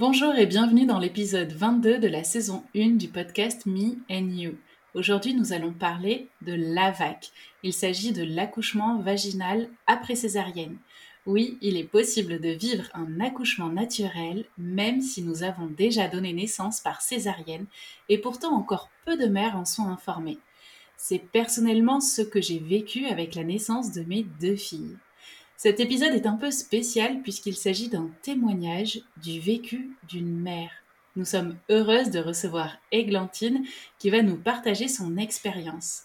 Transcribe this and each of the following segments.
Bonjour et bienvenue dans l'épisode 22 de la saison 1 du podcast Me and You. Aujourd'hui, nous allons parler de l'AVAC. Il s'agit de l'accouchement vaginal après césarienne. Oui, il est possible de vivre un accouchement naturel même si nous avons déjà donné naissance par césarienne et pourtant encore peu de mères en sont informées. C'est personnellement ce que j'ai vécu avec la naissance de mes deux filles. Cet épisode est un peu spécial puisqu'il s'agit d'un témoignage du vécu d'une mère. Nous sommes heureuses de recevoir Églantine qui va nous partager son expérience.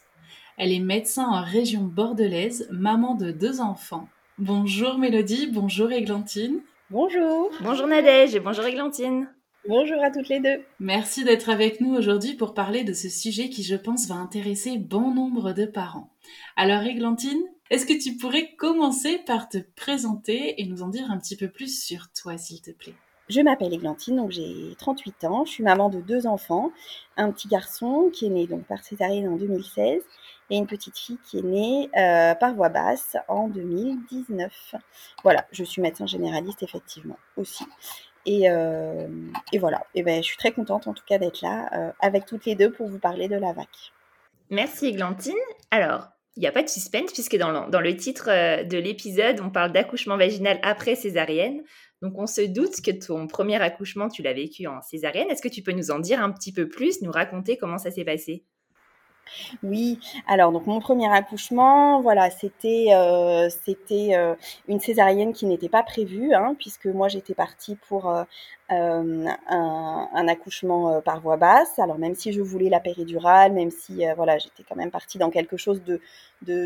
Elle est médecin en région bordelaise, maman de deux enfants. Bonjour Mélodie, bonjour Églantine. Bonjour. Bonjour Nadège et bonjour Églantine. Bonjour à toutes les deux. Merci d'être avec nous aujourd'hui pour parler de ce sujet qui, je pense, va intéresser bon nombre de parents. Alors Églantine, est-ce que tu pourrais commencer par te présenter et nous en dire un petit peu plus sur toi, s'il te plaît? Je m'appelle Églantine, donc j'ai 38 ans. Je suis maman de deux enfants, un petit garçon qui est né donc par césarienne en 2016 et une petite fille qui est née euh, par voie basse en 2019. Voilà, je suis médecin généraliste effectivement aussi. Et, euh, voilà, et ben, je suis très contente en tout cas d'être là euh, avec toutes les deux pour vous parler de la VAC. Merci Églantine. Alors, il n'y a pas de suspense puisque dans le, dans le titre euh, de l'épisode, on parle d'accouchement vaginal après césarienne. Donc on se doute que ton premier accouchement, tu l'as vécu en césarienne. Est-ce que tu peux nous en dire un petit peu plus, nous raconter comment ça s'est passé? Oui, alors donc mon premier accouchement, voilà, c'était euh, euh, une césarienne qui n'était pas prévue, hein, puisque moi j'étais partie pour euh, un, accouchement par voie basse. Alors même si je voulais la péridurale, même si voilà j'étais quand même partie dans quelque chose de,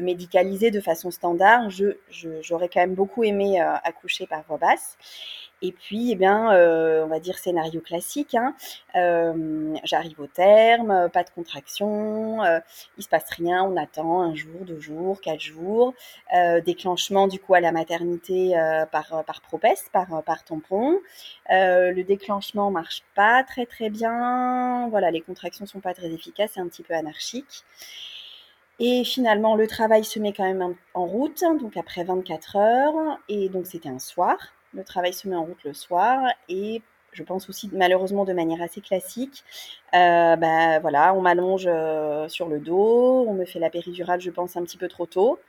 médicalisé de façon standard, j'aurais quand même beaucoup aimé accoucher par voie basse. Et puis, eh bien, euh, on va dire scénario classique. Hein. Euh, j'arrive au terme, pas de contraction, euh, il se passe rien, on attend un jour, deux jours, quatre jours. déclenchement du coup à la maternité par par propeste, par par tampon. le déclenchement marche pas très très bien. Voilà, les contractions sont pas très efficaces, c'est un petit peu anarchique. Et finalement, le travail se met quand même en route, donc après 24 heures. Et donc, c'était un soir. Le travail se met en route le soir et je pense aussi malheureusement de manière assez classique. Euh, bah, voilà, on m'allonge euh, sur le dos, on me fait la péridurale, je pense un petit peu trop tôt,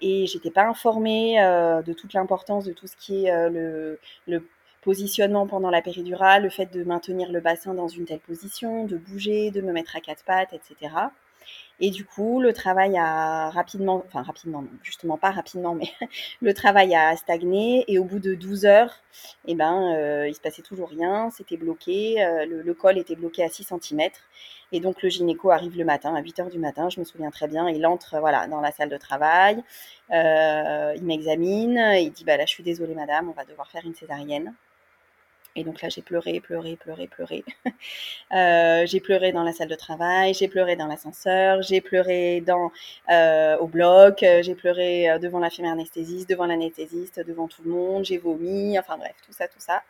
et j'étais pas informée euh, de toute l'importance de tout ce qui est le, le, positionnement pendant la péridurale, le fait de maintenir le bassin dans une telle position, de bouger, de me mettre à quatre pattes, etc. Et du coup, le travail a rapidement, enfin rapidement, justement pas rapidement, mais le travail a stagné. Et au bout de 12 heures, eh ben, euh, il se passait toujours rien, c'était bloqué, euh, le, col était bloqué à 6 cm. Et donc le gynéco arrive le matin, à 8 heures du matin, je me souviens très bien, il entre voilà, dans la salle de travail, euh, il m'examine, il dit bah là je suis désolée madame, on va devoir faire une césarienne. Et donc là, j'ai pleuré, pleuré, pleuré, pleuré. euh, j'ai pleuré dans la salle de travail, j'ai pleuré dans l'ascenseur, j'ai pleuré euh, au bloc, euh, j'ai pleuré devant l'infirmière anesthésiste, devant l'anesthésiste, devant tout le monde, j'ai vomi, enfin bref, tout ça, tout ça.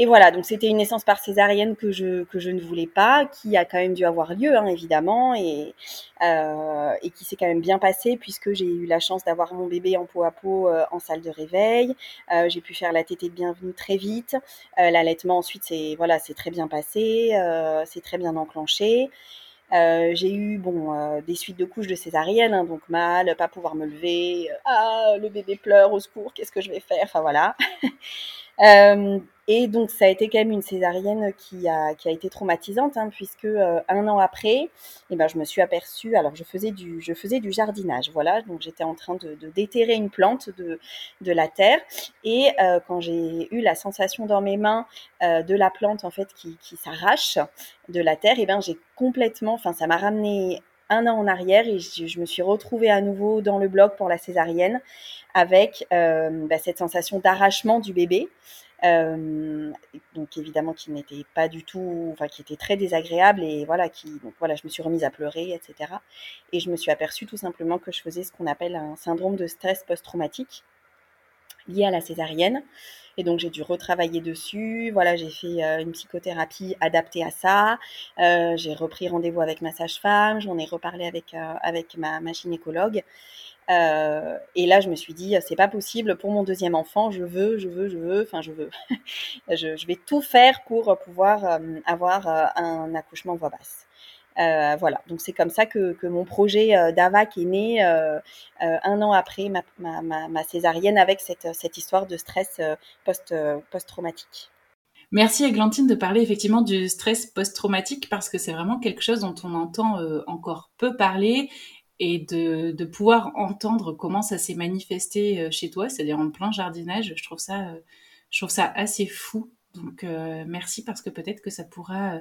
Et voilà, donc c'était une naissance par césarienne que je, que je ne voulais pas, qui a quand même dû avoir lieu, hein, évidemment, et, euh, et qui s'est quand même bien passé puisque j'ai eu la chance d'avoir mon bébé en peau à peau euh, en salle de réveil. Euh, j'ai pu faire la tétée de bienvenue très vite. L'allaitement ensuite, c'est voilà, très bien passé, c'est très bien enclenché. J'ai eu bon des suites de couches de césarienne, hein, donc mal, pas pouvoir me lever, ah le bébé pleure au secours, qu'est-ce que je vais faire, enfin voilà. Et donc ça a été quand même une césarienne qui a, qui a été traumatisante, hein, puisque euh, un an après, eh ben, je me suis aperçue, alors je faisais du, je faisais du jardinage, voilà, donc j'étais en train de, de déterrer une plante de, de la terre, et euh, quand j'ai eu la sensation dans mes mains euh, de la plante en fait qui, qui s'arrache de la terre, eh ben j'ai complètement, enfin ça m'a ramené un an en arrière et je, me suis retrouvée à nouveau dans le bloc pour la césarienne avec bah, cette sensation d'arrachement du bébé. Euh, donc évidemment qui n'était pas du tout, enfin qui était très désagréable et voilà qui, donc voilà, je me suis remise à pleurer, etc. Et je me suis aperçue tout simplement que je faisais ce qu'on appelle un syndrome de stress post-traumatique lié à la césarienne. Et donc j'ai dû retravailler dessus. Voilà, j'ai fait euh, une psychothérapie adaptée à ça. Euh, j'ai repris rendez-vous avec ma sage-femme. J'en ai reparlé avec avec ma, ma gynécologue. Euh, et là, je me suis dit, c'est pas possible pour mon deuxième enfant. Je veux, je veux, je veux. Enfin, je veux. je, vais tout faire pour pouvoir euh, avoir euh, un accouchement voix basse. Euh, voilà, donc c'est comme ça que, que, mon projet euh, d'AVAC est né euh, un an après ma, césarienne avec cette, cette histoire de stress post, post-traumatique. Merci Églantine de parler effectivement du stress post-traumatique parce que c'est vraiment quelque chose dont on entend encore peu parler et de, de, pouvoir entendre comment ça s'est manifesté chez toi, c'est-à-dire en plein jardinage, je trouve ça, je trouve ça assez fou. Donc euh, merci parce que peut-être que ça pourra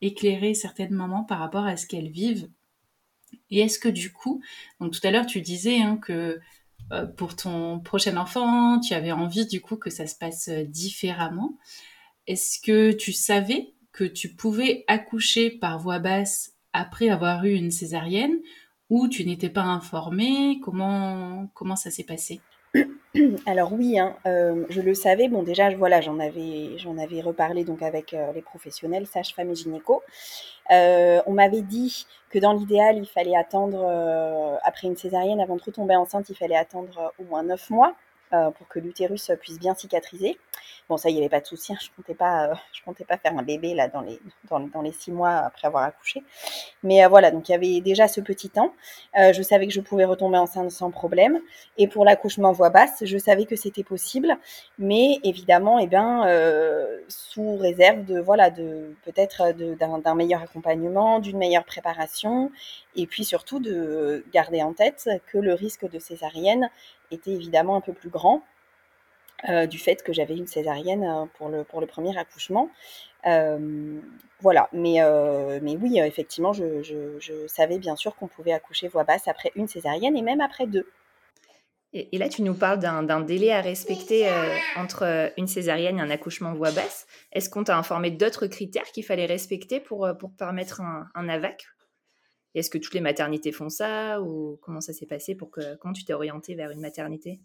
éclairer certaines mamans par rapport à ce qu'elles vivent. Et est-ce que du coup, donc tout à l'heure tu disais hein, que euh, pour ton prochain enfant, tu avais envie du coup que ça se passe différemment. Est-ce que tu savais que tu pouvais accoucher par voix basse après avoir eu une césarienne ou tu n'étais pas informée Comment comment ça s'est passé? Alors oui, hein, euh, je le savais. Bon, déjà, voilà, j'en avais, j'en avais reparlé donc avec euh, les professionnels, sages-femmes et gynéco. Euh, on m'avait dit que dans l'idéal, il fallait attendre après une césarienne, avant de retomber enceinte, il fallait attendre au moins neuf mois pour que l'utérus puisse bien cicatriser. Bon, ça, il n'y avait pas de souci. Hein, je comptais pas, euh, comptais pas faire un bébé là dans les dans, les six mois après avoir accouché. Mais euh, voilà, donc il y avait déjà ce petit temps. Euh, je savais que je pouvais retomber enceinte sans problème. Et pour l'accouchement voix basse, je savais que c'était possible, mais évidemment, eh bien, euh, sous réserve de voilà, de peut-être d'un meilleur accompagnement, d'une meilleure préparation, et puis surtout de garder en tête que le risque de césarienne était évidemment un peu plus grand euh, du fait que j'avais une césarienne euh, pour le, pour le premier accouchement. Euh, voilà, mais, mais oui, effectivement, je, je, savais bien sûr qu'on pouvait accoucher voix basse après une césarienne et même après deux. Et, là, tu nous parles d'un délai à respecter entre une césarienne et un accouchement voix basse. Est-ce qu'on t'a informé d'autres critères qu'il fallait respecter pour, pour permettre un, un AVAC Est-ce que toutes les maternités font ça ou comment ça s'est passé pour que comment tu t'es orientée vers une maternité?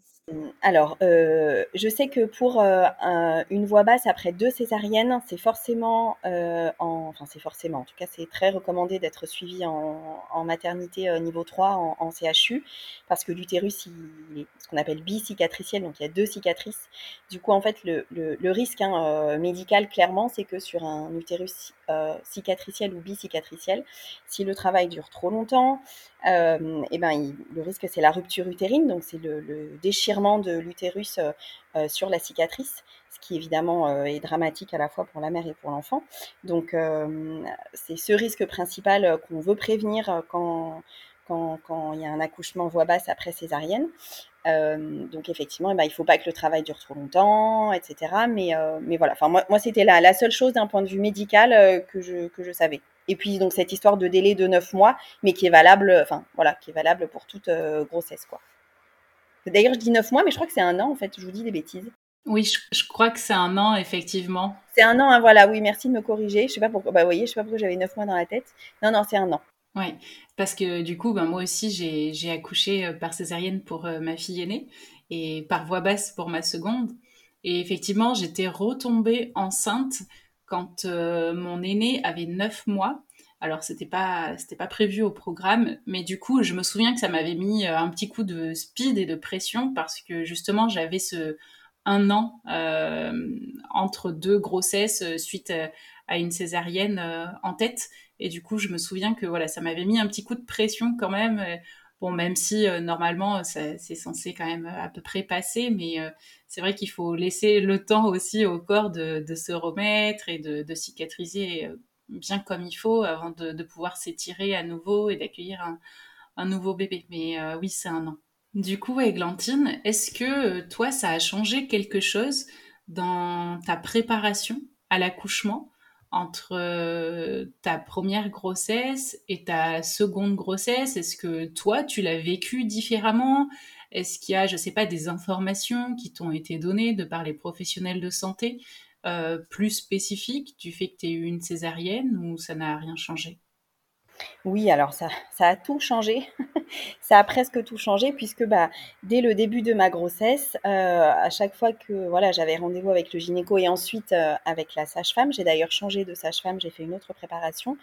Alors, euh, je sais que pour euh, un, une voix basse après deux césariennes, c'est forcément, euh, en, enfin c'est forcément, en tout cas c'est très recommandé d'être suivi en, maternité niveau 3 en, CHU, parce que l'utérus, il est ce qu'on appelle bicicatriciel, donc il y a deux cicatrices. Du coup, en fait, le, le, risque hein, médical, clairement, c'est que sur un utérus euh, cicatriciel ou bicicatriciel, si le travail dure trop longtemps, euh, et ben, le risque c'est la rupture utérine, donc c'est le, déchirement de l'utérus euh, euh, sur la cicatrice, ce qui évidemment est dramatique à la fois pour la mère et pour l'enfant. Donc c'est ce risque principal qu'on veut prévenir quand, quand, quand, il y a un accouchement voix basse après césarienne. Euh, donc effectivement, eh ben, il ne faut pas que le travail dure trop longtemps, etc. Mais, euh, mais voilà, enfin, moi, moi c'était la, la, seule chose d'un point de vue médical euh, que, je, que je savais. Et puis donc cette histoire de délai de 9 mois, mais qui est valable, enfin voilà, qui est valable pour toute grossesse. quoi. D'ailleurs, je dis 9 mois, mais je crois que c'est un an en fait, je vous dis des bêtises. Oui, je, je crois que c'est un an, effectivement. C'est un an, hein, voilà, oui, merci de me corriger. Je sais pas pourquoi, bah, vous voyez, je sais pas pourquoi j'avais 9 mois dans la tête. Non, non, c'est un an. Oui, parce que du coup, ben, moi aussi, j'ai accouché par césarienne pour euh, ma fille aînée et par voix basse pour ma seconde. Et effectivement, j'étais retombée enceinte quand euh, mon aîné avait 9 mois. Alors c'était pas c'était pas prévu au programme, mais du coup je me souviens que ça m'avait mis euh, un petit coup de speed et de pression parce que justement j'avais ce un an euh, entre deux grossesses suite à, une césarienne en tête et du coup je me souviens que voilà ça m'avait mis un petit coup de pression quand même Bon, même si euh, normalement c'est censé quand même à peu près passer, mais euh, c'est vrai qu'il faut laisser le temps aussi au corps de, se remettre et de, cicatriser euh, bien comme il faut avant de, pouvoir s'étirer à nouveau et d'accueillir un, nouveau bébé. Mais oui, c'est un an. Du coup, Églantine, est-ce que toi, ça a changé quelque chose dans ta préparation à l'accouchement? Entre euh, ta première grossesse et ta seconde grossesse? Est-ce que toi, tu l'as vécu différemment? Est-ce qu'il y a, je ne sais pas, des informations qui t'ont été données de par les professionnels de santé euh, plus spécifiques du fait que tu aies eu une césarienne ou ça n'a rien changé? Oui, alors ça, a tout changé. ça a presque tout changé puisque bah, dès le début de ma grossesse, euh, à chaque fois que voilà, j'avais rendez-vous avec le gynéco et ensuite euh, avec la sage-femme, j'ai d'ailleurs changé de sage-femme, j'ai fait une autre préparation.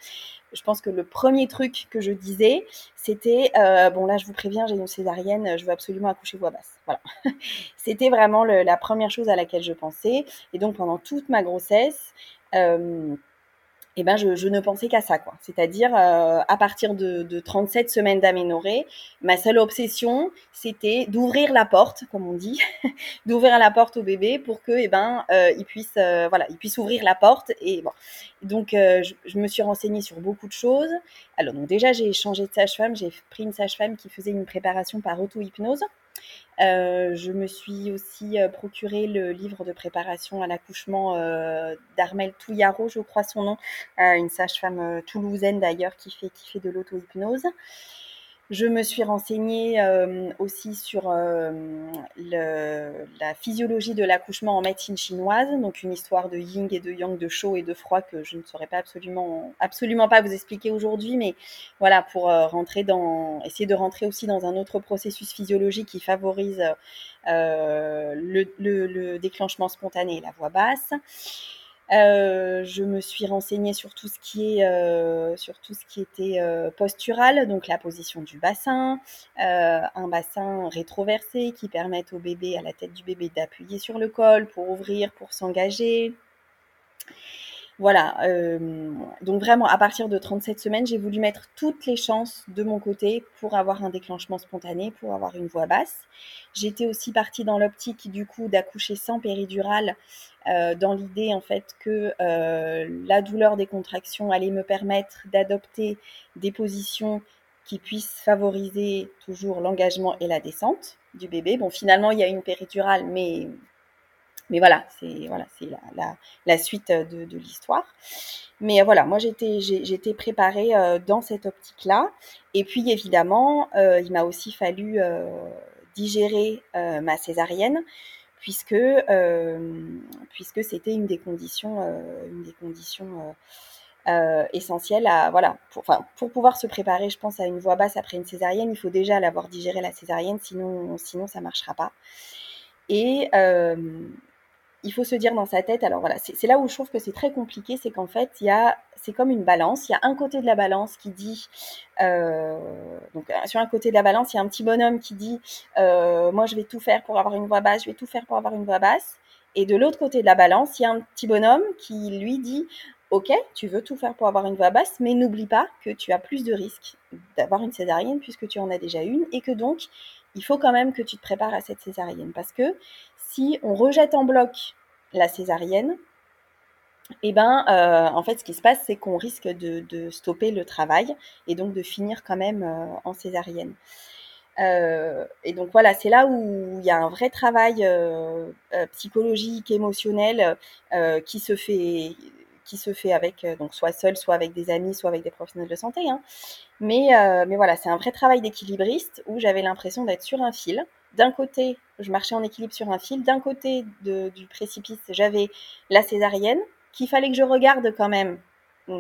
Je pense que le premier truc que je disais, c'était euh, bon là, je vous préviens, j'ai une césarienne, je veux absolument accoucher voix basse. Voilà, c'était vraiment la première chose à laquelle je pensais. Et donc pendant toute ma grossesse eh ben je, ne pensais qu'à ça, quoi. C'est-à-dire, euh, à partir de, 37 semaines d'aménorrhée, ma seule obsession, c'était d'ouvrir la porte, comme on dit, d'ouvrir la porte au bébé pour que, eh ben, euh, il puisse, euh, voilà, il puisse ouvrir la porte. Et bon, donc, je, je, me suis renseignée sur beaucoup de choses. Alors, donc déjà, j'ai changé de sage-femme. J'ai pris une sage-femme qui faisait une préparation par auto-hypnose. Euh, je me suis aussi euh, procuré le livre de préparation à l'accouchement euh, d'Armel Touillaro, je crois son nom, une sage-femme toulousaine d'ailleurs qui fait, qui fait de l'auto-hypnose. Je me suis renseignée euh, aussi sur euh, la physiologie de l'accouchement en médecine chinoise, donc une histoire de yin et de yang, de chaud et de froid que je ne saurais pas absolument, absolument pas vous expliquer aujourd'hui, mais voilà pour euh, rentrer dans, essayer de rentrer aussi dans un autre processus physiologique qui favorise le, le, déclenchement spontané la voix basse. Euh, je me suis renseignée sur tout ce qui est euh, sur tout ce qui était euh, postural, donc la position du bassin, un bassin rétroversé qui permette au bébé, à la tête du bébé, d'appuyer sur le col pour ouvrir, pour s'engager. Voilà, donc vraiment à partir de 37 semaines, j'ai voulu mettre toutes les chances de mon côté pour avoir un déclenchement spontané, pour avoir une voix basse. J'étais aussi partie dans l'optique du coup d'accoucher sans péridurale euh, dans l'idée en fait que euh, la douleur des contractions allait me permettre d'adopter des positions qui puissent favoriser toujours l'engagement et la descente du bébé. Bon, finalement, il y a une péridurale, mais, mais voilà, c'est voilà, c'est la, la, suite de, de l'histoire. Mais voilà, moi j'étais j'étais préparée euh, dans cette optique-là. Et puis évidemment, il m'a aussi fallu digérer ma césarienne puisque, euh, puisque c'était une des conditions, euh, une des conditions euh, essentielles à, voilà, pour, pour pouvoir se préparer, je pense, à une voix basse après une césarienne, il faut déjà l'avoir digéré la césarienne, sinon, sinon ça marchera pas. Et il faut se dire dans sa tête, alors voilà, c'est là où je trouve que c'est très compliqué, c'est qu'en fait, il y a, c'est comme une balance. Il y a un côté de la balance qui dit, euh, donc euh, sur un côté de la balance, il y a un petit bonhomme qui dit, euh, moi je vais tout faire pour avoir une voix basse, je vais tout faire pour avoir une voix basse. Et de l'autre côté de la balance, il y a un petit bonhomme qui lui dit, ok, tu veux tout faire pour avoir une voix basse, mais n'oublie pas que tu as plus de risques d'avoir une césarienne puisque tu en as déjà une et que donc il faut quand même que tu te prépares à cette césarienne parce que si on rejette en bloc la césarienne, eh ben, euh, en fait, ce qui se passe, c'est qu'on risque de, stopper le travail et donc de finir quand même euh, en césarienne. Euh, et donc voilà, c'est là où il y a un vrai travail psychologique, émotionnel qui se fait avec donc soit seul, soit avec des amis, soit avec des professionnels de santé. Hein. Mais, mais voilà, c'est un vrai travail d'équilibriste où j'avais l'impression d'être sur un fil d'un côté, je marchais en équilibre sur un fil. D'un côté du précipice, j'avais la césarienne, qu'il fallait que je regarde quand même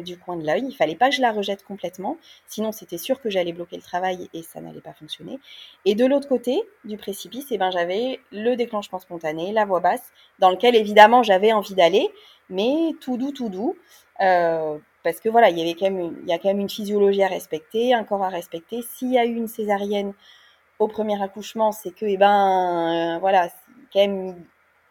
du coin de l'œil. Il fallait pas que je la rejette complètement, sinon c'était sûr que j'allais bloquer le travail et ça n'allait pas fonctionner. Et de l'autre côté du précipice, eh ben, j'avais le déclenchement spontané, la voix basse, dans lequel évidemment j'avais envie d'aller, mais tout doux, tout doux. Euh, parce que voilà, il y il y a quand même une physiologie à respecter, un corps à respecter. S'il y a eu une césarienne au premier accouchement, c'est que, eh ben, euh, voilà, quand même,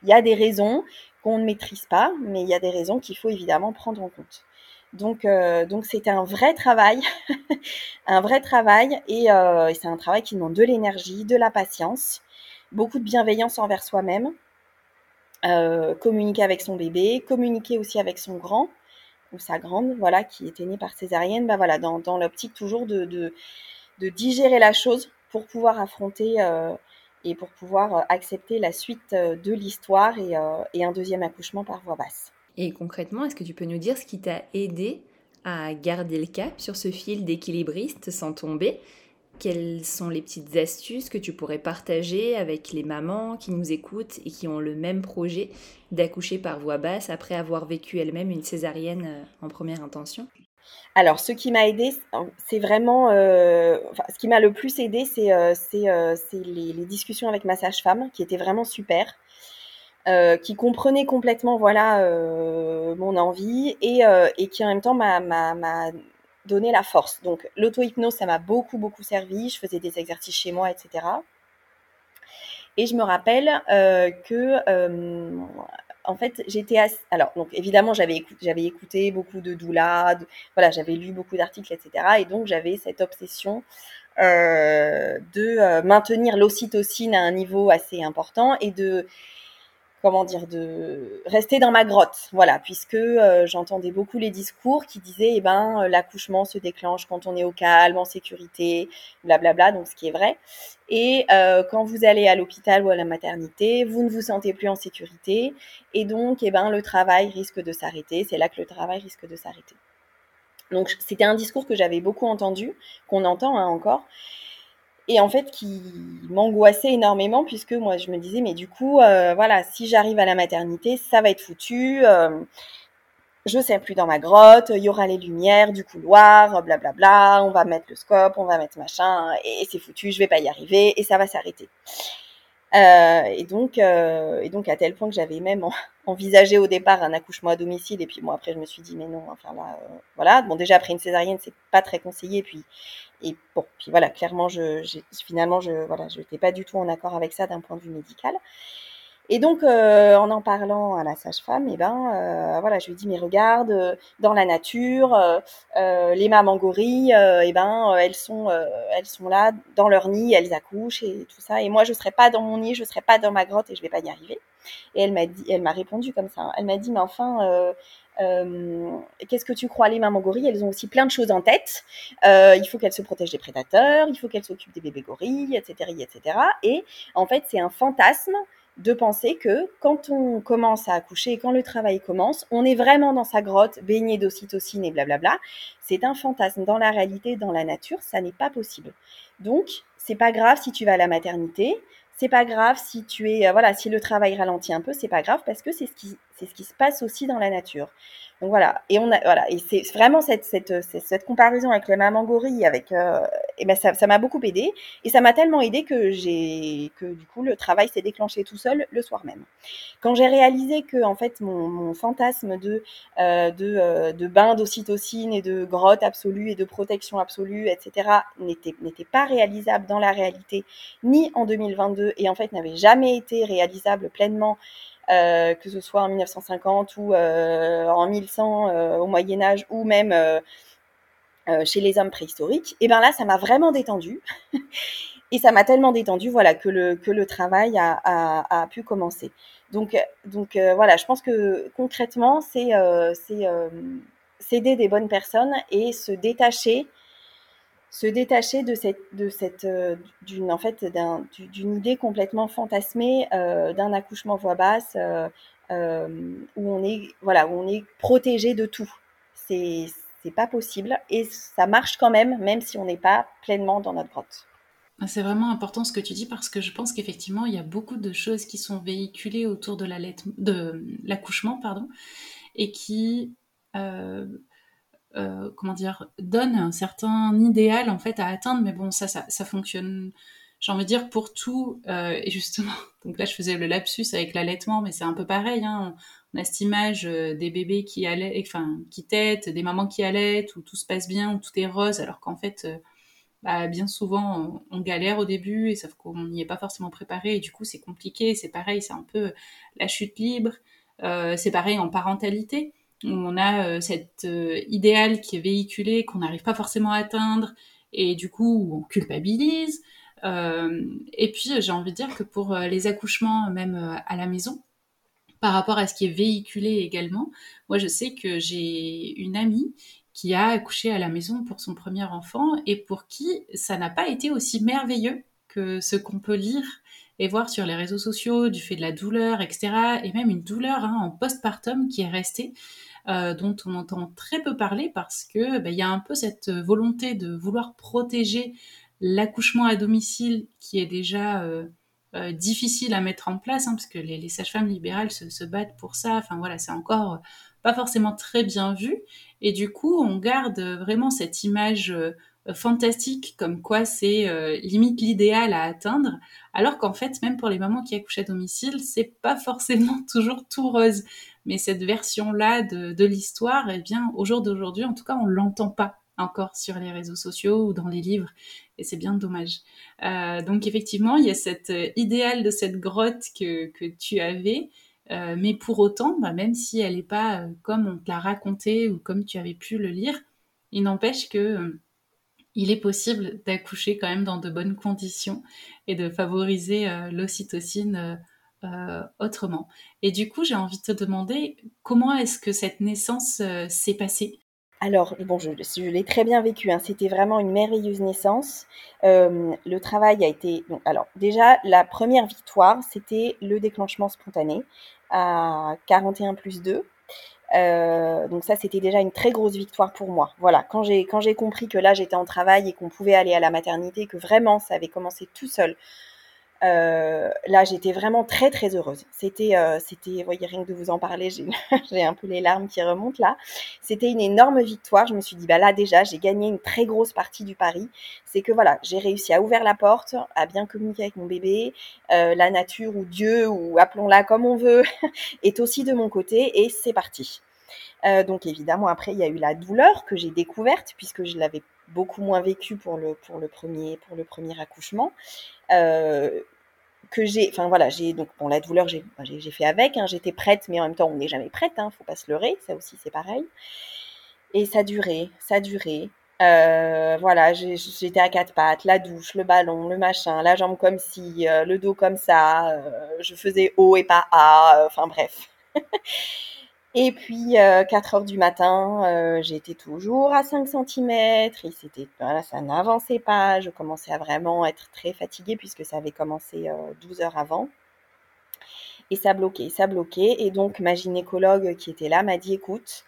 il y a des raisons qu'on ne maîtrise pas, mais il y a des raisons qu'il faut évidemment prendre en compte. Donc, euh, donc c'était un vrai travail, un vrai travail, euh, et, c'est un travail qui demande de l'énergie, de la patience, beaucoup de bienveillance envers soi-même, communiquer avec son bébé, communiquer aussi avec son grand ou sa grande, voilà, qui était née par césarienne, bah voilà, dans, dans l'optique toujours de, de, de digérer la chose pour pouvoir affronter euh, et pour pouvoir euh, accepter la suite euh, de l'histoire et, un deuxième accouchement par voie basse. Et concrètement, est-ce que tu peux nous dire ce qui t'a aidé à garder le cap sur ce fil d'équilibriste sans tomber? Quelles sont les petites astuces que tu pourrais partager avec les mamans qui nous écoutent et qui ont le même projet d'accoucher par voie basse après avoir vécu elles-mêmes une césarienne en première intention? Alors, ce qui m'a aidé, c'est vraiment, euh, ce qui m'a le plus aidé, c'est euh, euh, les, les, discussions avec ma sage-femme, qui étaient vraiment super, qui comprenait complètement, voilà, mon envie et, et, qui en même temps m'a donné la force. Donc, l'auto-hypnose, ça m'a beaucoup, beaucoup servi. Je faisais des exercices chez moi, etc. Et je me rappelle que en fait, j'étais alors donc évidemment j'avais écouté, j'avais écouté beaucoup de doula, voilà, j'avais lu beaucoup d'articles, etc. Et donc j'avais cette obsession euh, de euh, maintenir l'ocytocine à un niveau assez important et de comment dire, de rester dans ma grotte, voilà, puisque euh, j'entendais beaucoup les discours qui disaient, eh ben, euh, l'accouchement se déclenche quand on est au calme, en sécurité, blablabla, donc ce qui est vrai. Et euh, quand vous allez à l'hôpital ou à la maternité, vous ne vous sentez plus en sécurité, et donc, eh ben, le travail risque de s'arrêter. C'est là que le travail risque de s'arrêter. Donc, c'était un discours que j'avais beaucoup entendu, qu'on entend hein, encore, et en fait qui m'angoissait énormément puisque moi je me disais mais du coup euh, voilà si j'arrive à la maternité ça va être foutu euh, je sais plus dans ma grotte il y aura les lumières du couloir blablabla bla bla, on va mettre le scope on va mettre machin et, c'est foutu je vais pas y arriver et ça va s'arrêter euh, et donc euh, et donc à tel point que j'avais même envisagé au départ un accouchement à domicile. Et puis bon après je me suis dit mais non enfin là euh, voilà. Bon déjà après une césarienne c'est pas très conseillé. Puis et bon, puis voilà, clairement, je, finalement, je voilà, je n'étais pas du tout en accord avec ça d'un point de vue médical. Et donc, euh, en en parlant à la sage-femme, eh ben, euh, voilà, je lui dis mais regarde, euh, dans la nature, les mamans gorilles, eh ben, elles sont, elles sont là dans leur nid, elles accouchent et tout ça. Et moi, je serais pas dans mon nid, je serais pas dans ma grotte et je vais pas y arriver. Et elle m'a dit, elle m'a répondu comme ça. Elle m'a dit mais enfin, euh, qu'est-ce que tu crois Les mamans gorilles, elles ont aussi plein de choses en tête. Euh, il faut qu'elles se protègent des prédateurs, il faut qu'elles s'occupent des bébés gorilles, etc., etc. Et en fait, c'est un fantasme de penser que quand on commence à accoucher quand le travail commence, on est vraiment dans sa grotte, baigné d'ocytocine et blablabla. C'est un fantasme. Dans la réalité, dans la nature, ça n'est pas possible. Donc, c'est pas grave si tu vas à la maternité, c'est pas grave si tu es, euh, voilà, si le travail ralentit un peu, c'est pas grave parce que c'est ce qui, c'est ce qui se passe aussi dans la nature. Donc voilà, et on a, voilà, et c'est vraiment cette, cette, cette, comparaison avec les mamans gorilles, avec, euh, et ben ça, m'a beaucoup aidé, et ça m'a tellement aidé que j'ai, que du coup le travail s'est déclenché tout seul le soir même. Quand j'ai réalisé que en fait mon, mon fantasme de, euh, de, euh, de bain d'ocytocine et de grotte absolue et de protection absolue, etc., n'était n'était pas réalisable dans la réalité, ni en 2022, et en fait n'avait jamais été réalisable pleinement euh, que ce soit en 1950 ou euh, en 1100 euh, au Moyen Âge ou même chez les hommes préhistoriques, et ben là, ça m'a vraiment détendu. et ça m'a tellement détendu, voilà, que le, que le travail a, a, pu commencer. Donc, donc voilà, je pense que concrètement, c'est s'aider des bonnes personnes et se détacher se détacher de cette, de cette, euh, d'une en fait, d'une idée complètement fantasmée euh, d'un accouchement voix basse euh, où on est, voilà, où on est protégé de tout. C'est, c'est pas possible et ça marche quand même, même si on n'est pas pleinement dans notre grotte. Ah, c'est vraiment important ce que tu dis parce que je pense qu'effectivement il y a beaucoup de choses qui sont véhiculées autour de, la de l'accouchement pardon et qui comment dire, donne un certain idéal en fait à atteindre, mais bon, ça, ça, fonctionne j'ai envie de dire pour tout euh, et justement donc là je faisais le lapsus avec l'allaitement mais c'est un peu pareil hein, on, a cette image euh, des bébés qui allaitent enfin qui têtent des mamans qui allaitent où tout se passe bien où tout est rose alors qu'en fait euh, bah, bien souvent on, galère au début et sauf qu'on n'y est pas forcément préparé et du coup c'est compliqué c'est pareil c'est un peu la chute libre c'est pareil en parentalité où on a cet idéal qui est véhiculé qu'on n'arrive pas forcément à atteindre et du coup on culpabilise euh, et puis, j'ai envie de dire que pour euh, les accouchements, même euh, à la maison, par rapport à ce qui est véhiculé également, moi, je sais que j'ai une amie qui a accouché à la maison pour son premier enfant et pour qui ça n'a pas été aussi merveilleux que ce qu'on peut lire et voir sur les réseaux sociaux du fait de la douleur, etc. Et même une douleur hein, en postpartum qui est restée, dont on entend très peu parler parce que bah, il y a un peu cette volonté de vouloir protéger l'accouchement à domicile qui est déjà euh, euh, difficile à mettre en place, hein, parce que les, sages-femmes libérales se, battent pour ça. Enfin voilà, c'est encore euh, pas forcément très bien vu. Et du coup, on garde vraiment cette image fantastique comme quoi c'est limite l'idéal à atteindre, alors qu'en fait, même pour les mamans qui accouchent à domicile, c'est pas forcément toujours tout rose. Mais cette version-là de, l'histoire, eh bien, au jour d'aujourd'hui, en tout cas, on l'entend pas encore sur les réseaux sociaux ou dans les livres, et c'est bien dommage. Euh, donc effectivement, il y a cet euh, idéal de cette grotte que, que tu avais, euh, mais pour autant, bah, même si elle n'est pas comme on te l'a raconté ou comme tu avais pu le lire, il n'empêche que il est possible d'accoucher quand même dans de bonnes conditions et de favoriser l'ocytocine autrement. Et du coup, j'ai envie de te demander comment est-ce que cette naissance s'est passée? Alors, bon, je, l'ai très bien vécu. Hein. C'était vraiment une merveilleuse naissance. Euh, le travail a été. alors, déjà, la première victoire, c'était le déclenchement spontané à 41 plus 2. Euh, donc ça, c'était déjà une très grosse victoire pour moi. Voilà, quand j'ai quand j'ai compris que là j'étais en travail et qu'on pouvait aller à la maternité, que vraiment ça avait commencé tout seul, euh, là, j'étais vraiment très très heureuse. C'était, euh, c'était, voyez, rien que de vous en parler, j'ai un peu les larmes qui remontent là. C'était une énorme victoire. Je me suis dit, bah là déjà, j'ai gagné une très grosse partie du pari. C'est que voilà, j'ai réussi à ouvrir la porte, à bien communiquer avec mon bébé. Euh, la nature ou Dieu ou appelons-la comme on veut est aussi de mon côté et c'est parti. Donc évidemment, après, il y a eu la douleur que j'ai découverte puisque je l'avais beaucoup moins vécu pour le, pour le, premier, pour le premier accouchement. Euh, que j'ai, enfin voilà, j'ai donc bon la douleur j'ai j'ai fait avec, hein, j'étais prête, mais en même temps on n'est jamais prête, hein, faut pas se leurrer, ça aussi c'est pareil. Et ça durait, ça durait. Euh, voilà, j'étais à quatre pattes, la douche, le ballon, le machin, la jambe comme ci, euh, le dos comme ça, je faisais haut et pas A, enfin bref. Et puis, 4 heures du matin, j'étais toujours à 5 cm et c'était, ça n'avançait pas. Je commençais à vraiment être très fatiguée puisque ça avait commencé 12 heures avant. Et ça bloquait, ça bloquait. Et donc, ma gynécologue qui était là m'a dit, écoute,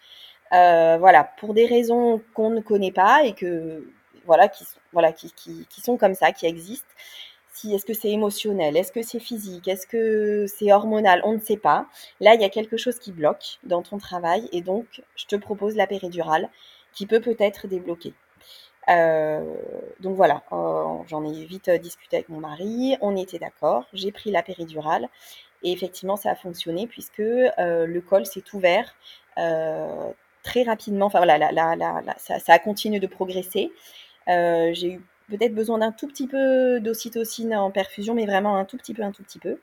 voilà, pour des raisons qu'on ne connaît pas et que, voilà, qui, voilà, qui sont comme ça, qui existent, est-ce que c'est émotionnel, est-ce que c'est physique, est-ce que c'est hormonal, on ne sait pas. Là, il y a quelque chose qui bloque dans ton travail et donc je te propose la péridurale qui peut peut-être débloquer. Euh, donc voilà, euh, j'en ai vite euh, discuté avec mon mari, on était d'accord, j'ai pris la péridurale et effectivement ça a fonctionné puisque le col s'est ouvert très rapidement, enfin voilà, ça, ça, a continué de progresser. j'ai eu peut-être besoin d'un tout petit peu d'ocytocine en perfusion, mais vraiment un tout petit peu, un tout petit peu.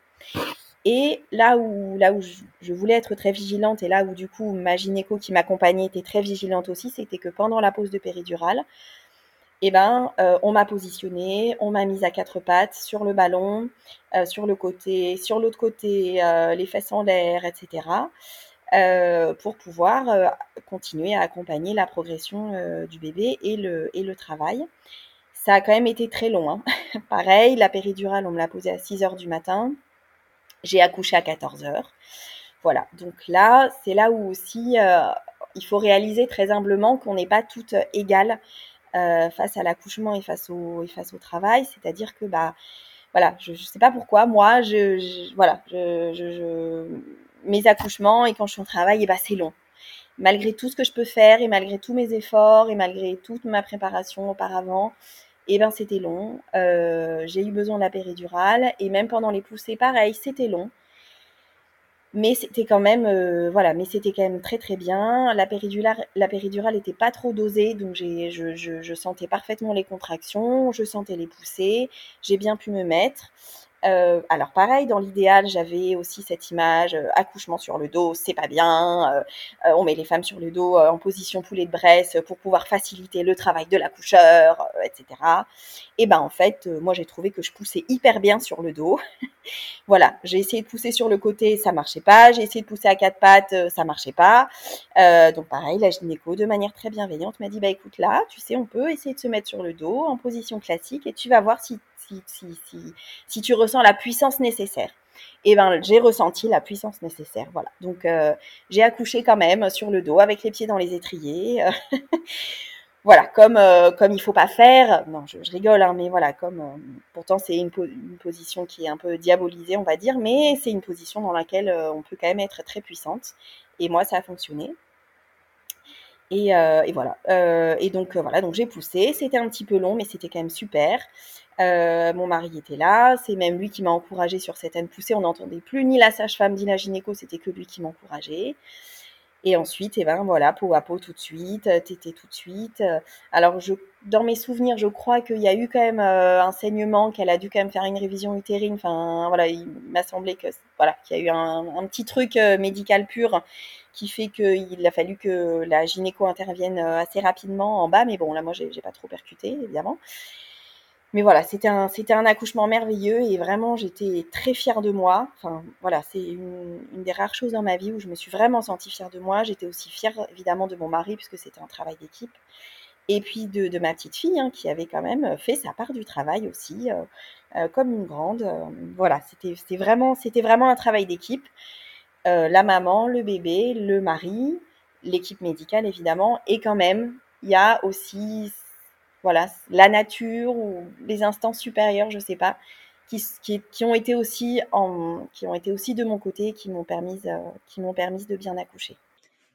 Et là où, là où je, voulais être très vigilante et là où du coup ma gynéco qui m'accompagnait était très vigilante aussi, c'était que pendant la pause de péridurale, eh ben, euh, on m'a positionné, on m'a mise à quatre pattes sur le ballon, euh, sur le côté, sur l'autre côté, euh, les fesses en l'air, etc. pour pouvoir continuer à accompagner la progression du bébé et le, et le travail. Ça a quand même été très long. Hein. Pareil, la péridurale, on me l'a posée à 6 heures du matin. J'ai accouché à 14 heures. Voilà, donc là, c'est là où aussi euh, il faut réaliser très humblement qu'on n'est pas toutes égales euh, face à l'accouchement et face au, travail. C'est-à-dire que, bah, voilà, je ne sais pas pourquoi, moi, voilà, mes accouchements et quand je suis au travail, bah, c'est long. malgré tout ce que je peux faire et malgré tous mes efforts et malgré toute ma préparation auparavant, eh ben c'était long. Euh, j'ai eu besoin de la péridurale et même pendant les poussées, pareil, c'était long. Mais c'était quand même, euh, voilà, mais c'était quand même très très bien. La péridurale, la péridurale était pas trop dosée, donc je sentais parfaitement les contractions, je sentais les poussées, j'ai bien pu me mettre. Euh, alors pareil, dans l'idéal, j'avais aussi cette image euh, accouchement sur le dos, c'est pas bien. Euh, euh on met les femmes sur le dos euh, en position poulet de Bresse pour pouvoir faciliter le travail de l'accoucheur, etc. Et ben en fait, moi j'ai trouvé que je poussais hyper bien sur le dos. voilà, j'ai essayé de pousser sur le côté, ça marchait pas. J'ai essayé de pousser à quatre pattes, ça marchait pas. donc pareil, la gynéco de manière très bienveillante m'a dit bah écoute là, tu sais, on peut essayer de se mettre sur le dos en position classique et tu vas voir si si, tu ressens la puissance nécessaire. Et eh ben j'ai ressenti la puissance nécessaire. Voilà. Donc euh, j'ai accouché quand même sur le dos avec les pieds dans les étriers. voilà, comme euh, comme il faut pas faire. Non, je, rigole, hein, mais voilà, comme euh, pourtant c'est une, une, position qui est un peu diabolisée, on va dire, mais c'est une position dans laquelle on peut quand même être très puissante. Et moi, ça a fonctionné. Et, et voilà. et donc voilà, donc j'ai poussé. C'était un petit peu long, mais c'était quand même super. Euh, mon mari était là, c'est même lui qui m'a encouragé sur certaines poussées. On n'entendait plus ni la sage-femme ni la gynéco, c'était que lui qui m'encourageait. Et ensuite, et eh ben voilà, peau à peau tout de suite, euh, tété tout de suite. Alors, dans mes souvenirs, je crois qu'il y a eu quand même euh, un saignement, qu'elle a dû quand même faire une révision utérine. Enfin, voilà, il m'a semblé que voilà, qu'il y a eu un, un petit truc médical pur qui fait qu'il a fallu que la gynéco intervienne assez rapidement en bas. Mais bon, là, moi, j'ai pas trop percuté, évidemment mais voilà, c'était un, c'était un accouchement merveilleux et vraiment j'étais très fière de moi. Enfin voilà, c'est une, des rares choses dans ma vie où je me suis vraiment sentie fière de moi. J'étais aussi fière évidemment de mon mari puisque c'était un travail d'équipe. Et puis de, ma petite fille hein, qui avait quand même fait sa part du travail aussi, euh, euh, comme une grande. Euh, voilà, c'était, c'était, vraiment, c'était vraiment un travail d'équipe. la maman, le bébé, le mari, l'équipe médicale évidemment, et quand même, il y a aussi voilà, la nature ou les instances supérieures, je sais pas, qui, qui, ont été aussi qui ont été aussi de mon côté, qui m'ont permis, euh, qui permis de bien accoucher.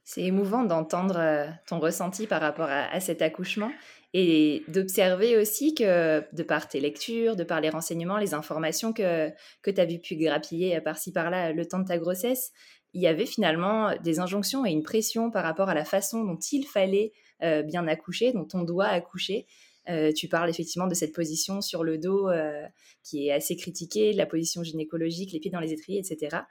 C'est émouvant d'entendre euh, ton ressenti par rapport à, cet accouchement et d'observer aussi que de par tes lectures, de par les renseignements, les informations que, que tu vu pu grappiller par-ci par-là le temps de ta grossesse, il y avait finalement des injonctions et une pression par rapport à la façon dont il fallait euh, bien accoucher, dont on doit accoucher. Euh, tu parles effectivement de cette position sur le dos euh, qui est assez critiquée, la position gynécologique, les pieds dans les étriers, etc.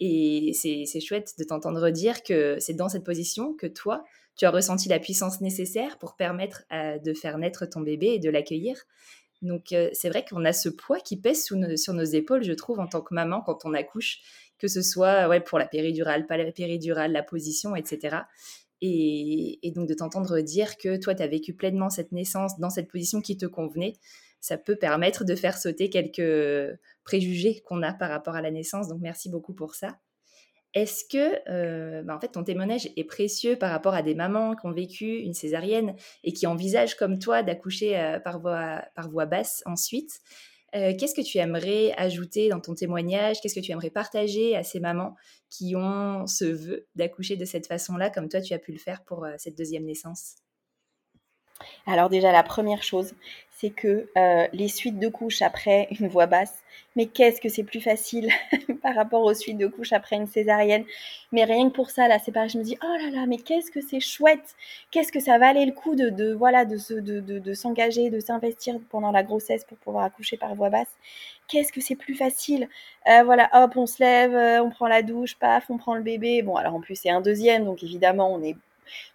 Et c'est chouette de t'entendre dire que c'est dans cette position que toi, tu as ressenti la puissance nécessaire pour permettre de faire naître ton bébé et de l'accueillir. Donc c'est vrai qu'on a ce poids qui pèse sur nos épaules, je trouve, en tant que maman quand on accouche, que ce soit pour la péridurale, pas la péridurale, la position, etc. Et, donc de t'entendre dire que toi, tu as vécu pleinement cette naissance dans cette position qui te convenait, ça peut permettre de faire sauter quelques préjugés qu'on a par rapport à la naissance. Donc merci beaucoup pour ça. Est-ce que, euh, bah, en fait, ton témoignage est précieux par rapport à des mamans qui ont vécu une césarienne et qui envisagent, comme toi, d'accoucher euh, par, voie, par voie basse ensuite? Euh, qu'est-ce que tu aimerais ajouter dans ton témoignage? Qu'est-ce que tu aimerais partager à ces mamans qui ont ce vœu d'accoucher de cette façon-là, comme toi tu as pu le faire pour euh, cette deuxième naissance? Alors déjà, la première chose, c'est que euh, les suites de couches après une voix basse, mais qu'est-ce que c'est plus facile par rapport aux suites de couches après une césarienne? Mais rien que pour ça, là, c'est pareil, je me dis, oh là là, mais qu'est-ce que c'est chouette, qu'est-ce que ça valait le coup de, de voilà, de, de, de s'engager, de s'investir pendant la grossesse pour pouvoir accoucher par voix basse? Qu'est-ce que c'est plus facile? Euh, voilà, hop, on se lève, euh, on prend la douche, paf, on prend le bébé. Bon, alors en plus, c'est un deuxième, donc évidemment, on est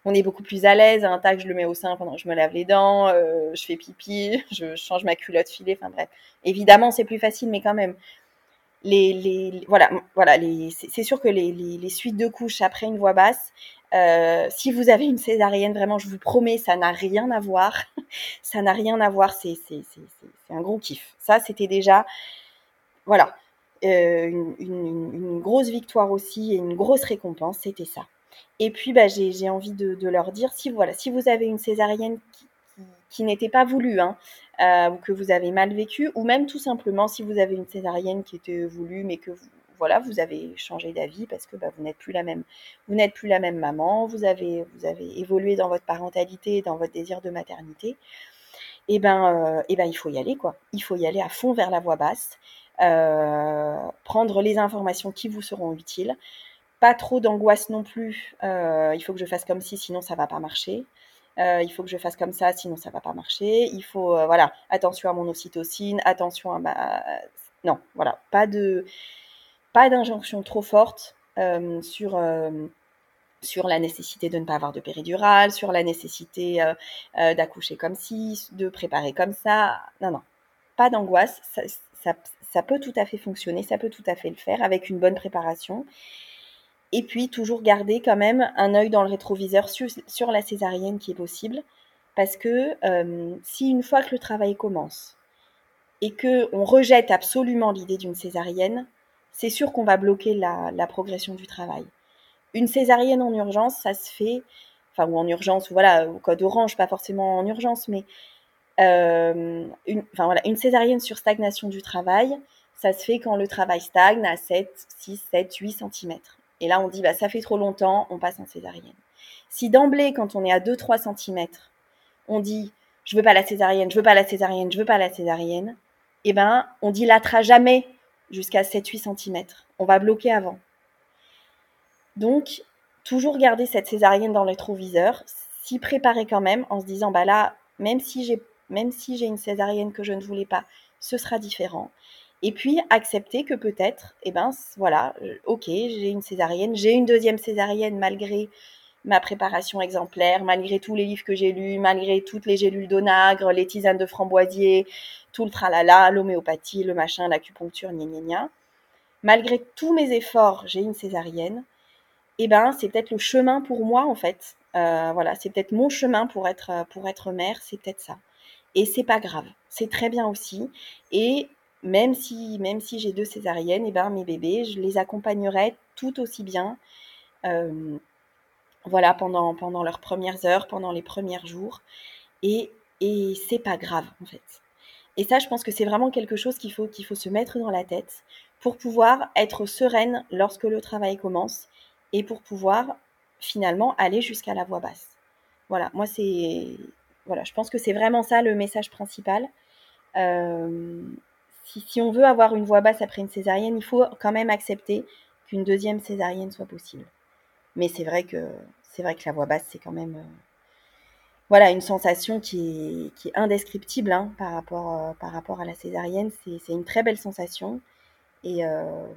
on est beaucoup plus à l'aise. Un tac, je le mets au sein pendant que je me lave les dents, euh, je fais pipi, je change ma culotte filée. Enfin bref, évidemment, c'est plus facile, mais quand même. Les, les voilà, voilà, c'est sûr que les, les, suites de couches après une voix basse, euh, si vous avez une césarienne, vraiment, je vous promets, ça n'a rien à voir. ça n'a rien à voir. C'est un gros kiff. Ça, c'était déjà, voilà, euh, une, grosse victoire aussi et une grosse récompense. C'était ça. Et puis, bah, j'ai envie de, leur dire, si, voilà, si vous avez une césarienne qui, n'était pas voulue, hein, euh, ou que vous avez mal vécu, ou même tout simplement si vous avez une césarienne qui était voulue, mais que vous, voilà, vous avez changé d'avis parce que bah, vous n'êtes plus la même, vous n'êtes plus la même maman, vous avez, vous avez évolué dans votre parentalité, dans votre désir de maternité. Et eh ben, et ben, il faut y aller quoi. Il faut y aller à fond vers la voix basse, prendre les informations qui vous seront utiles. Pas trop d'angoisse non plus. il faut que je fasse comme si, sinon ça va pas marcher. Euh, il faut que je fasse comme ça, sinon ça va pas marcher. Il faut, euh, voilà, attention à mon ocytocine, attention à ma. Non, voilà, pas de, pas d'injonction trop forte euh, sur sur la nécessité de ne pas avoir de péridurale, sur la nécessité d'accoucher comme ci, de préparer comme ça. Non, non, pas d'angoisse. Ça, ça, peut tout à fait fonctionner, ça peut tout à fait le faire avec une bonne préparation. Et puis toujours garder quand même un œil dans le rétroviseur sur, la césarienne qui est possible. Parce que euh, si une fois que le travail commence et que on rejette absolument l'idée d'une césarienne, c'est sûr qu'on va bloquer la, progression du travail. Une césarienne en urgence, ça se fait, enfin ou en urgence, voilà, au code orange, pas forcément en urgence, mais euh, une, enfin, voilà, une césarienne sur stagnation du travail, ça se fait quand le travail stagne à 7, 6, 7, 8 cm. Et là, on dit, bah, ça fait trop longtemps, on passe en césarienne. Si d'emblée, quand on est à 2-3 cm, on dit, je veux pas la césarienne, je veux pas la césarienne, je veux pas la césarienne, eh ben, on dilatera jamais jusqu'à 7-8 cm. On va bloquer avant. Donc, toujours garder cette césarienne dans le s'y préparer quand même en se disant, bah là, même si j'ai une césarienne que je ne voulais pas, ce sera différent. Et puis accepter que peut-être, eh ben voilà, euh, ok, j'ai une césarienne, j'ai une deuxième césarienne malgré ma préparation exemplaire, malgré tous les livres que j'ai lus, malgré toutes les gélules d'onagre, les tisanes de framboisier, tout le tralala, l'homéopathie, le machin, l'acupuncture, gna gna gna. Malgré tous mes efforts, j'ai une césarienne. Eh ben, c'est peut-être le chemin pour moi en fait. Euh, voilà, c'est peut-être mon chemin pour être pour être mère, c'est peut-être ça. Et c'est pas grave, c'est très bien aussi. Et même si, même si j'ai deux césariennes, et eh ben, mes bébés, je les accompagnerai tout aussi bien. Euh, voilà, pendant, pendant leurs premières heures, pendant les premiers jours. Et, et c'est pas grave, en fait. Et ça, je pense que c'est vraiment quelque chose qu'il faut, faut se mettre dans la tête pour pouvoir être sereine lorsque le travail commence et pour pouvoir finalement aller jusqu'à la voix basse. Voilà, moi c'est voilà, je pense que c'est vraiment ça le message principal. Euh, si, on veut avoir une voix basse après une césarienne, il faut quand même accepter qu'une deuxième césarienne soit possible. Mais c'est vrai que c'est vrai que la voix basse, c'est quand même euh, voilà une sensation qui est, indescriptible hein, par, rapport, euh, par rapport à la césarienne. C'est une très belle sensation. Et, euh,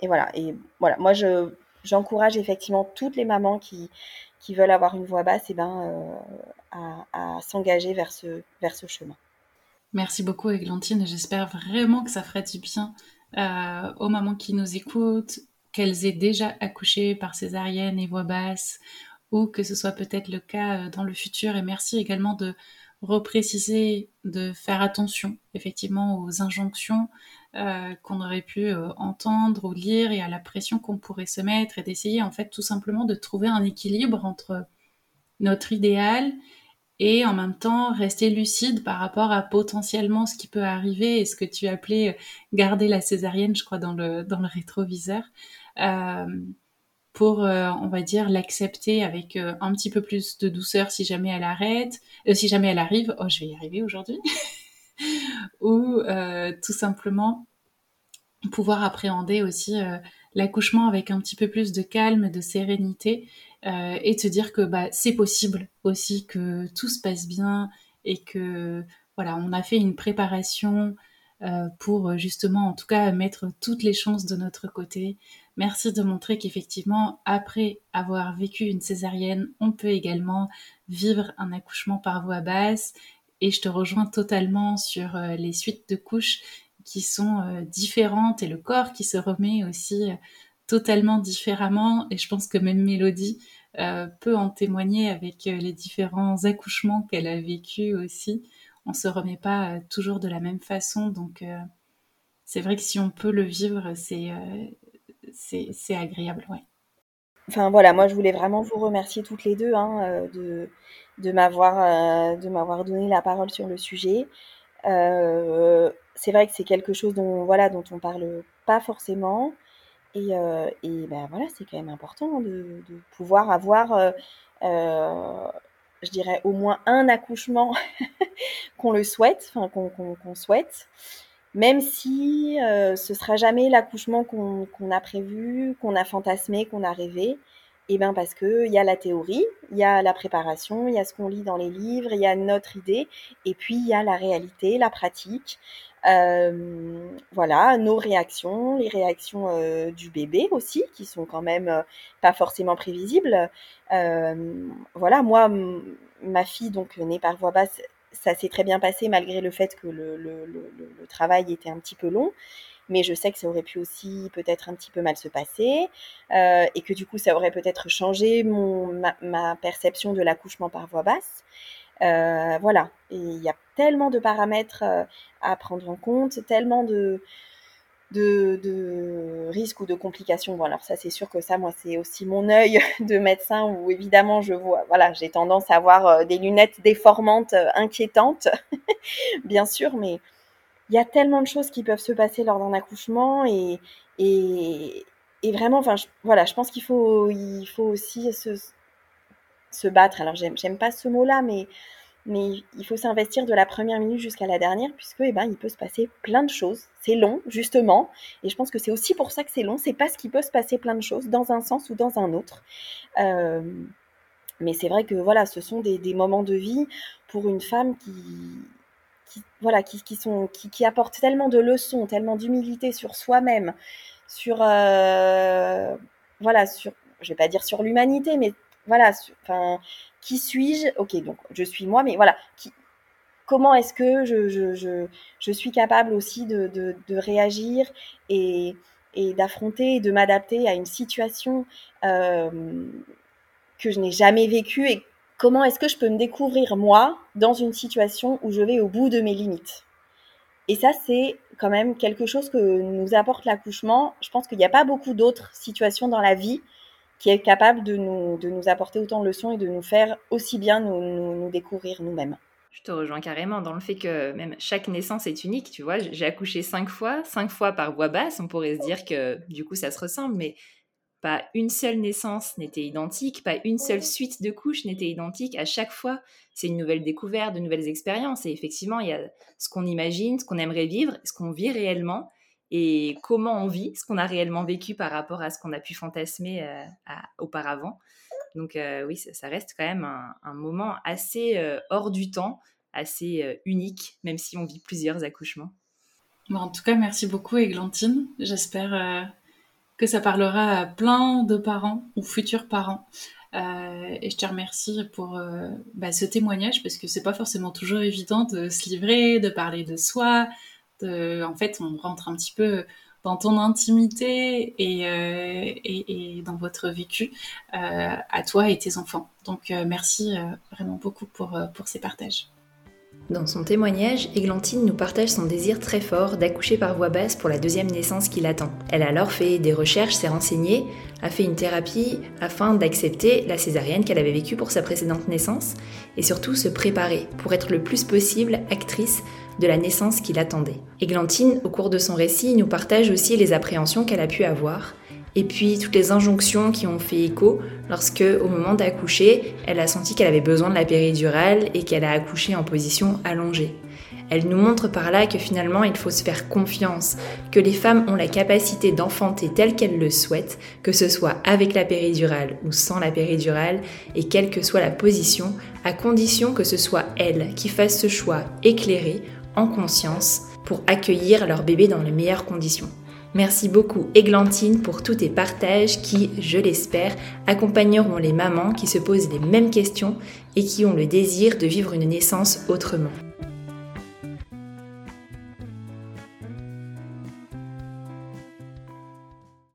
et, voilà. Et voilà, moi je j'encourage effectivement toutes les mamans qui, veulent avoir une voix basse eh ben, à, s'engager vers ce chemin. Merci beaucoup, Églantine. J'espère vraiment que ça fera du bien euh, aux mamans qui nous écoutent, qu'elles aient déjà accouché par césarienne et voix basse, ou que ce soit peut-être le cas euh, dans le futur. Et merci également de repréciser, de faire attention effectivement aux injonctions euh, qu'on aurait pu entendre ou lire et à la pression qu'on pourrait se mettre et d'essayer en fait tout simplement de trouver un équilibre entre notre idéal et en même temps rester lucide par rapport à potentiellement ce qui peut arriver et ce que tu appelais euh, garder la césarienne, je crois, dans le, dans le rétroviseur, euh, pour, euh, on va dire, l'accepter avec un petit peu plus de douceur si jamais elle arrête, si jamais elle arrive, oh je vais y arriver aujourd'hui, ou tout simplement pouvoir appréhender aussi l'accouchement avec un petit peu plus de calme, de sérénité euh, et te dire que bah, c'est possible aussi que tout se passe bien et que voilà, on a fait une préparation euh, pour justement, en tout cas, mettre toutes les chances de notre côté. Merci de montrer qu'effectivement, après avoir vécu une césarienne, on peut également vivre un accouchement par voie basse. Et je te rejoins totalement sur euh, les suites de couches qui sont différentes et le corps qui se remet aussi totalement différemment. Et je pense que même Mélodie euh, peut en témoigner avec euh, les différents accouchements qu'elle a vécu aussi. On se remet pas euh, toujours de la même façon. Donc, c'est vrai que si on peut le vivre, c'est c'est agréable. Ouais. Enfin voilà, moi je voulais vraiment vous remercier toutes les deux hein, de, de m'avoir donné la parole sur le sujet. c'est vrai que c'est quelque chose dont voilà dont on parle pas forcément Et, et ben voilà, c'est quand même important de, pouvoir avoir, je dirais, au moins un accouchement qu'on le souhaite, enfin qu'on souhaite même si euh, ce sera jamais l'accouchement qu'on a prévu, qu'on a fantasmé, qu'on a rêvé, et eh bien parce que il y a la théorie, il y a la préparation, il y a ce qu'on lit dans les livres, il y a notre idée, et puis il y a la réalité, la pratique. Euh, voilà, nos réactions, les réactions euh, du bébé aussi, qui sont quand même euh, pas forcément prévisibles. Voilà, moi, ma fille, donc née par voie basse, ça s'est très bien passé malgré le fait que le, travail était un petit peu long. Mais je sais que ça aurait pu aussi peut-être un petit peu mal se passer et que du coup ça aurait peut-être changé mon, ma, ma, perception de l'accouchement par voie basse. Euh, voilà, il y a tellement de paramètres euh, à prendre en compte, tellement de, de, de risques ou de complications. Bon, alors ça, c'est sûr que ça, moi, c'est aussi mon œil de médecin où évidemment, je vois, voilà, j'ai tendance à avoir euh, des lunettes déformantes, euh, inquiétantes, bien sûr, mais il y a tellement de choses qui peuvent se passer lors d'un accouchement et, et, vraiment, enfin, voilà, je pense qu'il faut, il faut aussi se, se battre. Alors, j'aime pas ce mot-là, mais il faut s'investir de la première minute jusqu'à la dernière puisque eh ben, il peut se passer plein de choses. C'est long, justement, et je pense que c'est aussi pour ça que c'est long. C'est parce qu'il peut se passer plein de choses dans un sens ou dans un autre. Euh, mais c'est vrai que voilà, ce sont des, moments de vie pour une femme qui, qui voilà, qui, qui sont, qui, qui, apportent tellement de leçons, tellement d'humilité sur soi-même, sur euh, voilà, sur, je vais pas dire sur l'humanité, mais voilà, enfin qui suis-je? Ok, donc je suis moi, mais voilà, comment est-ce que je, suis capable aussi de, réagir et, et d'affronter et de m'adapter à une situation euh, que je n'ai jamais vécue et comment est-ce que je peux me découvrir moi dans une situation où je vais au bout de mes limites? Et ça, c'est quand même quelque chose que nous apporte l'accouchement. Je pense qu'il n'y a pas beaucoup d'autres situations dans la vie qui est capable de nous, de nous apporter autant de leçons et de nous faire aussi bien nous, nous, nous découvrir nous-mêmes. Je te rejoins carrément dans le fait que même chaque naissance est unique, tu vois. J'ai accouché cinq fois, cinq fois par voix basse. On pourrait se dire que du coup ça se ressemble, mais pas une seule naissance n'était identique, pas une seule suite de couches n'était identique. À chaque fois, c'est une nouvelle découverte, de nouvelles expériences. Et effectivement, il y a ce qu'on imagine, ce qu'on aimerait vivre, ce qu'on vit réellement et comment on vit, ce qu'on a réellement vécu par rapport à ce qu'on a pu fantasmer euh, auparavant. Donc euh, oui, ça, reste quand même un, moment assez euh, hors du temps, assez unique, même si on vit plusieurs accouchements. En tout cas, merci beaucoup Églantine. J'espère que ça parlera à plein de parents ou futurs parents. et je te remercie pour bah, ce témoignage parce que c'est pas forcément toujours évident de se livrer, de parler de soi, euh, en fait, on rentre un petit peu dans ton intimité et, euh, dans votre vécu euh, à toi et tes enfants. Donc, merci vraiment beaucoup pour, pour ces partages. Dans son témoignage, Églantine nous partage son désir très fort d'accoucher par voie basse pour la deuxième naissance qui l'attend. Elle a alors fait des recherches, s'est renseignée, a fait une thérapie afin d'accepter la césarienne qu'elle avait vécue pour sa précédente naissance et surtout se préparer pour être le plus possible actrice de la naissance qui l'attendait. Églantine, au cours de son récit, nous partage aussi les appréhensions qu'elle a pu avoir et puis toutes les injonctions qui ont fait écho lorsque, au moment d'accoucher, elle a senti qu'elle avait besoin de la péridurale et qu'elle a accouché en position allongée. Elle nous montre par là que finalement il faut se faire confiance, que les femmes ont la capacité d'enfanter telle qu'elles le souhaitent, que ce soit avec la péridurale ou sans la péridurale, et quelle que soit la position, à condition que ce soit elles qui fassent ce choix éclairé, en conscience, pour accueillir leur bébé dans les meilleures conditions. Merci beaucoup Églantine pour tous tes partages qui, je l'espère, accompagneront les mamans qui se posent les mêmes questions et qui ont le désir de vivre une naissance autrement.